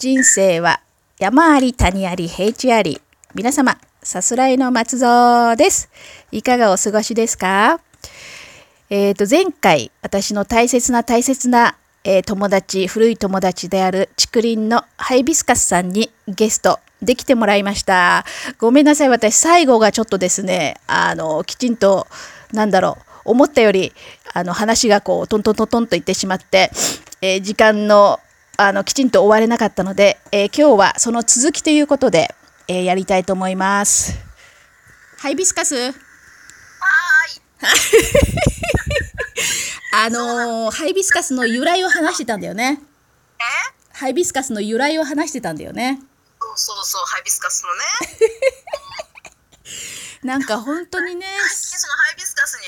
人生は山あり谷あり平地あり。皆様、さすらいの松蔵です。いかがお過ごしですか？えっ、と、前回、私の大切な大切な、えー友達、古い友達である竹林のハイビスカスさんにゲストできてもらいました。ごめんなさい、私、最後がちょっとですね、あの、きちんと、なんだろう、思ったより、あの、話がこう、トントントントンといってしまって、えー時間の、あの、きちんと終われなかったので、えー今日はその続きということで、えーやりたいと思います。ハイビスカス あのーハイビスカスの由来を話してたんだよね。え？ハイビスカスの由来を話してたんだよね。そうそうそう、ハイビスカスのね。なんか本当にね、そのハイビスカスにね、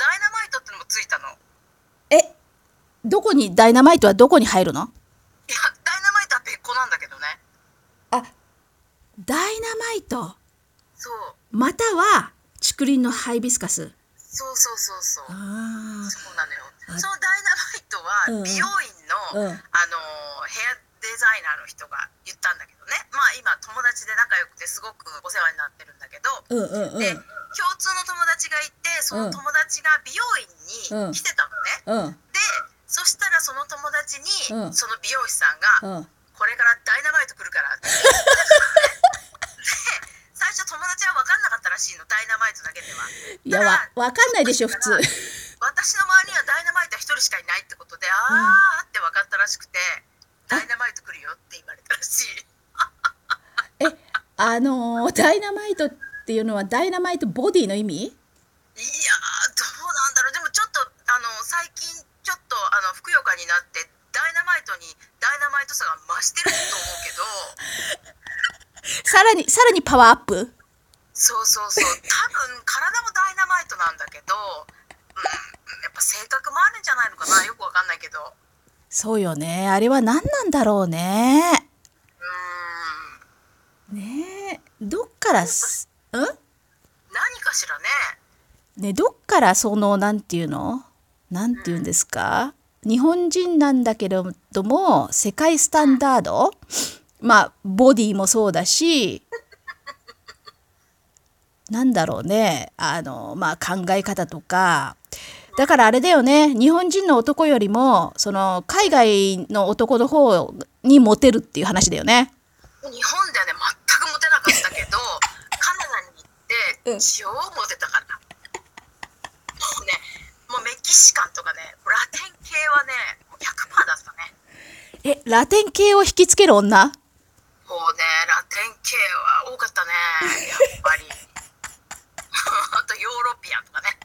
ダイナマイトってのもついたの。いえ、どこに、ダイナマイトはどこに入るのや、ダイナマイトは別個なんだけどね。あ、ダイナマイト、そう、または竹林のハイビスカス。そうそうそうそう。あそうなのよ。あそのダイナマイトうんは美容院の、うんあのーヘアデザイナーの人が言ったんだけどね。まあ今友達で仲良くてすごくお世話になってるんだけど。ーうんうんうん。で、共通の友達がいて、その友達が美容院に来てたのね。うんでそしたらその友達に、うんその美容師さんが、うん。これからダイナマイト来るからって 言ってたのねで最初友達は分かんなかったらしいのダイナマイトだけでは。いや、わ、わかんないでしょ、普通。私の周りにはダイナマイトは一人しかいないってことで、あーって分かったらしくてダイナマイト来るよって言われたらしい。え、あのーダイナマイトっていうのはダイナマイトボディの意味？いやーどうなんだろう。でもちょっとあの最近ちょっとあのふくよかになってダイナマイトにダイナマイトさが増してると思うけど。さらに、さらにパワーアップ？そうそうそう。多分体もダイナマイトなんだけど、うん、やっぱ性格もあるんじゃないのかな。よくわかんないけど。そうよね。あれは何なんだろうね。うーん。ねえ、どっからす、ん？何かしらね。ね、どっからその、なんていうの？なんていうんですか？日本人なんだけれども、世界スタンダード？まあ、ボディもそうだし、なんだろうね。あの、まあ、考え方とか。だからあれだよね。日本人の男よりも、その、海外の男の方にモテるっていう話だよね。日本ではね全くモテなかったけど カナダに行ってうん超モテたから、もうねもうメキシカンとかねラテン系はねもう100%だったねえ、ラテン系を引きつける女もうねラテン系は多かったねやっぱりあとヨーロピアンとかね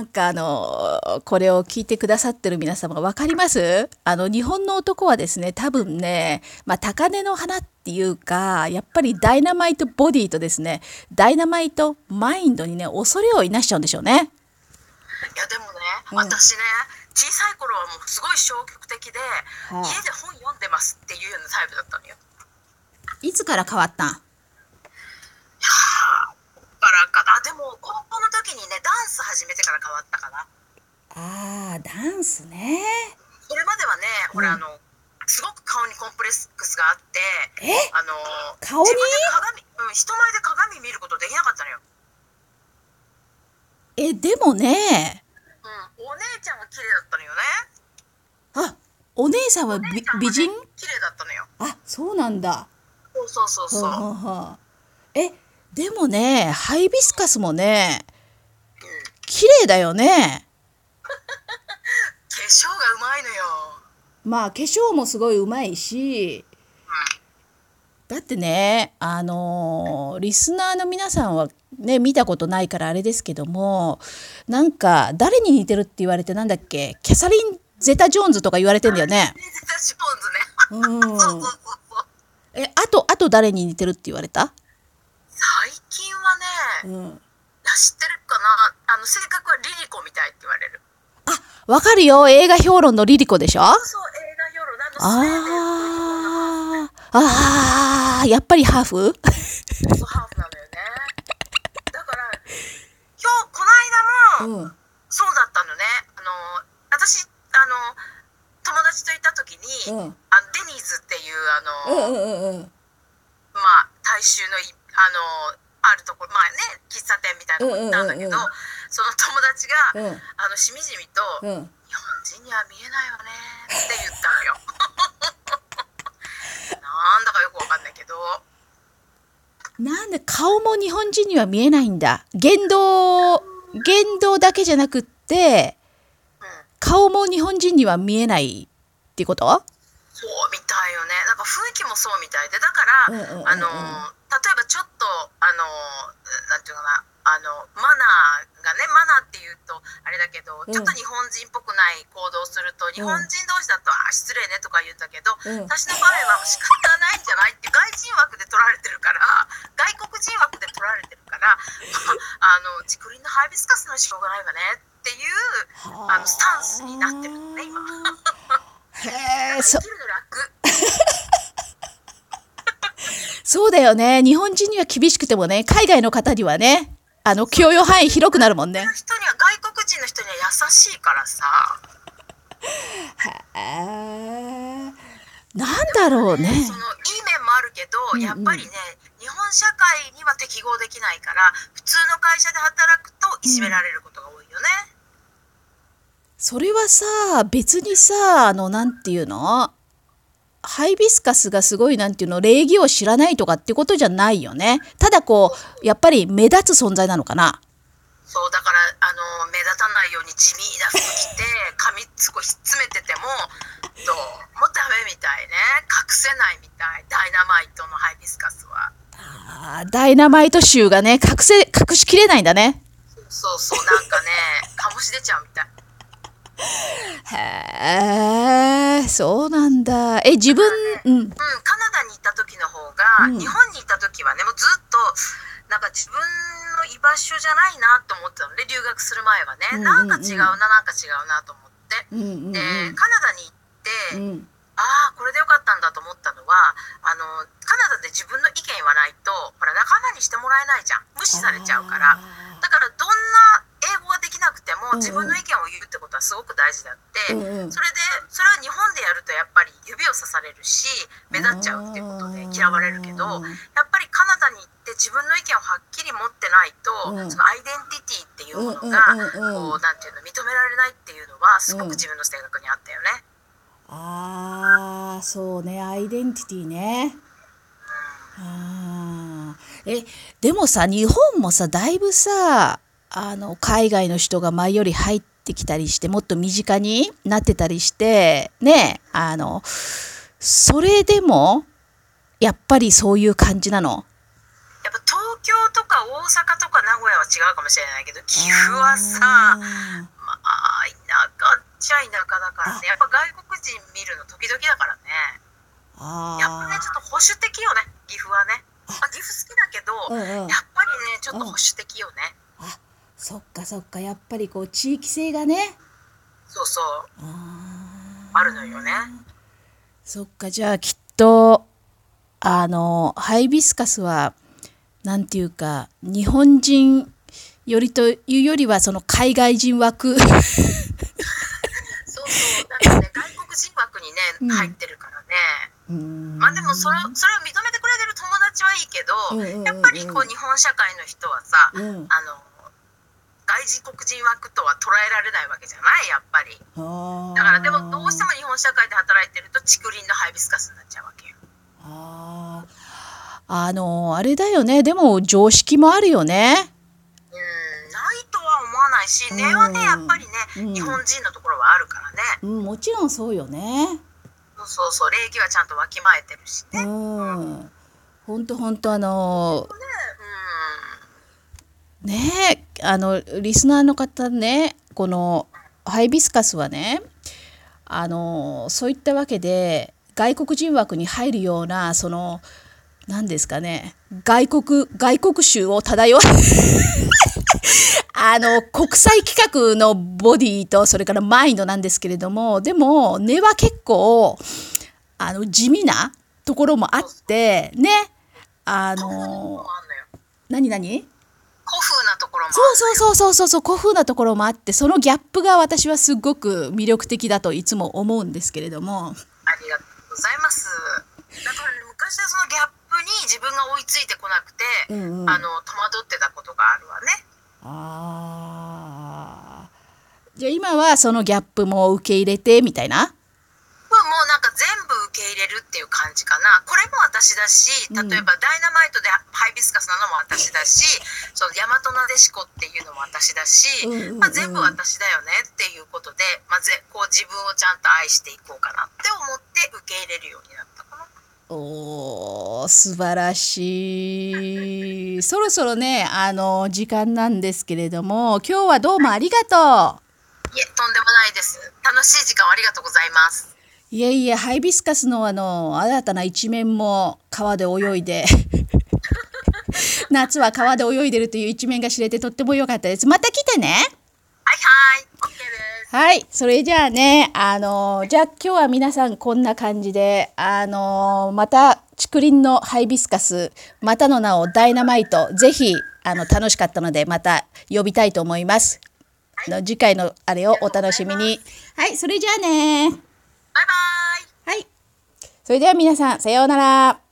なんかあのこれを聞いてくださってる皆様分かります？あの日本の男はですね多分ね、まあ、高嶺の花っていうかやっぱりダイナマイトボディとですねダイナマイトマインドにね恐れをいなしちゃうんでしょうね。いやでもね、うん。私ね小さい頃はもうすごい消極的で、はあ家で本読んでますっていうようなタイプだったのよ。いつから変わったんからかなでも高校の時にねダンス始めてから変わったかなあーダンスね。それまではね、ほらうんあのすごく顔にコンプレックスがあってえ？あの顔に？自分で鏡、うん、人前で鏡見ることできなかったのよ、えでもね。うん、お姉ちゃんが綺麗だったのよね。あお姉さんはお美姉ちゃんがね美人？綺麗だったのよ。あそうなんだ。そうそうそうそう、はあはあはあ。えでもねハイビスカスもね綺麗だよね。化粧がうまいのよ。まあ化粧もすごいうまいしだってねあのーリスナーの皆さんはね見たことないからあれですけどもなんか誰に似てるって言われてなんだっけ？キャサリン・ゼタ・ジョーンズとか言われてんだよね。ネゼタシポンズね。うん。そうそうそうそう。えあとあと誰に似てるって言われた、最近はね、うん、知ってるかな？あの性格はリリコみたいって言われる。あわかるよ。映画評論のリリコでしょ？そう映画夜あのスウェーデンのあー。あー。やっぱりハーフ？そうハーフなのよね。だから今日この間も、うん。そうだったのね。あの私あの友達と行った時に、うん。あのデニーズあの、うんうんうんうん。まあ大衆のいあのあるところまあね喫茶店みたいなとこ行ったんだけど、うんうんうんうんその友達が、うん。あのしみじみと、うん日本人には見えないよねって言ったのよ。なんだかよくわかんないけど、なんで顔も日本人には見えないんだ。言動言動だけじゃなくってうん、顔も日本人には見えないってこと？そうみたいよね。なんか雰囲気もそうみたいで、だから、うんうんうんうん。あの例えばちょっとあのなんていうのかな。あのマナーがねマナーっていうとあれだけど、うん。ちょっと日本人っぽくない行動をすると日本人同士だと、あ失礼ねとか言うんだけど、うん。私の場合は仕方ないんじゃないって外人枠で取られてるから外国人枠で取られてるから あの竹林のハイビスカスのしょうがないわねっていうあ。のスタンスになってるのね今。へえ そ そうだよね。日本人には厳しくてもね海外の方にはねあの許容範囲広くなるもんね。人には外国人の人には優しいからさ。へえなんだろうね。そのいい面もあるけど、うんうん。やっぱりね日本社会には適合できないから普通の会社で働くといじめられることが多いよね、それはさ別にさあのなんていうの？ハイビスカスがすごいなんていうの礼儀を知らないとかってことじゃないよね。ただこうやっぱり目立つ存在なのかな？そうだからあの目立たないように地味な服着て髪すごいひっつめててもどう？もダメみたいね。隠せないみたい。ダイナマイトのハイビスカスは。あーダイナマイト臭がね隠せ隠しきれないんだねえ自分うんうん、カナダに行った時の方が、うん。日本に行った時はねもうずっとなんか自分の居場所じゃないなと思ってたので留学する前はね、うんうんうん。なんか違うななんか違うなと思って、うんうんでカナダに行って、うん。ああこれでよかったんだと思ったのはあのカナダで自分の意見言わないとほら仲間にしてもらえないじゃん。無視されちゃうから。だからどんななくても自分の意見を言うってことはすごく大事だって、うんうん。それでそれは日本でやるとやっぱり指をさされるし目立っちゃうっていうことで嫌われるけどうんやっぱりカナダに行って自分の意見をはっきり持ってないと、うん。そのアイデンティティっていうものが、こうなんていうの認められないっていうのはすごく自分の性格にあったよね。ああそうね。アイデンティティねあー。えでもさ日本もさだいぶさあの海外の人が前より入ってきたりしてもっと身近になってたりしてねあのそれでもやっぱりそういう感じなの？やっぱ東京とか大阪とか名古屋は違うかもしれないけど岐阜はさまああ田舎っちゃ田舎だからね。やっぱ外国人見るの時々だからね。やっぱねちょっと保守的よね岐阜はね、まあ、岐阜好きだけど、うんうん。やっぱりねちょっと保守的よね、あそっかそっか。やっぱりこう地域性がね。そうそう。ああるのよね。そっか。じゃあきっとあのハイビスカスはなんていうか日本人よりというよりはその海外人枠。そうそう。なんかね 外国人枠にね、うん。入ってるからね。うん。まあでもそれそれを認めてくれてる友達はいいけど、うんうんうんうん。やっぱりこう日本社会の人はさ、うん。あの外国人枠とは捉えられないわけじゃないやっぱり。だからでもどうしても日本社会で働いてると竹林のハイビスカスになっちゃうわけよ。あー。あのあれだよね。でも常識もあるよね。うんないとは思わないし根はねやっぱりね、うん。日本人のところはあるからね。うんもちろんそうよね。そうそう礼儀はちゃんとわきまえてるしうね、ん。ほんとほんとあのうねえあのリスナーの方ねこのハイビスカスはねあのそういったわけで外国人枠に入るようなその何ですかね外国外国臭を漂う あの国際規格のボディとそれからマインドなんですけれどもでも根は結構あの地味なところもあってねあの何何？古風なところもそうそうそうそうそう古風なところもあってそのギャップが私はすごく魅力的だといつも思うんですけれどもありがとうございます。なんかいついてこなくて、うんうんあの戸惑ってたことがあるわね。ああ。じゃあ今はそのギャップも受け入れてみたいな？まあもうなんか入れるっていう感じかな。これも私だし、例えばダイナマイトでハイビスカスなのも私だし、その大和なでしこっていうのも私だし、うんうんうんまあ、全部私だよねっていうことで、まあ、ぜこう自分をちゃんと愛していこうかなって思って受け入れるようになったかな。おー素晴らしい。そろそろね、あの、時間なんですけれども、今日はどうもありがといえ、とんでもないです。楽しい時間をありがとうございます。う。いえいえ、ハイビスカスのあの、新たな一面も川で泳いで、夏は川で泳いでるという一面が知れてとっても良かったです。また来てね。はいはい、OK です。はい、それじゃあね、あのじゃあ今日は皆さんこんな感じで、あのまた竹林のハイビスカス、またの名をダイナマイト、ぜひあの楽しかったのでまた呼びたいと思います。あの次回のあれをお楽しみに。はい、それじゃあね。バイバイ。はい。それでは皆さん、さようなら。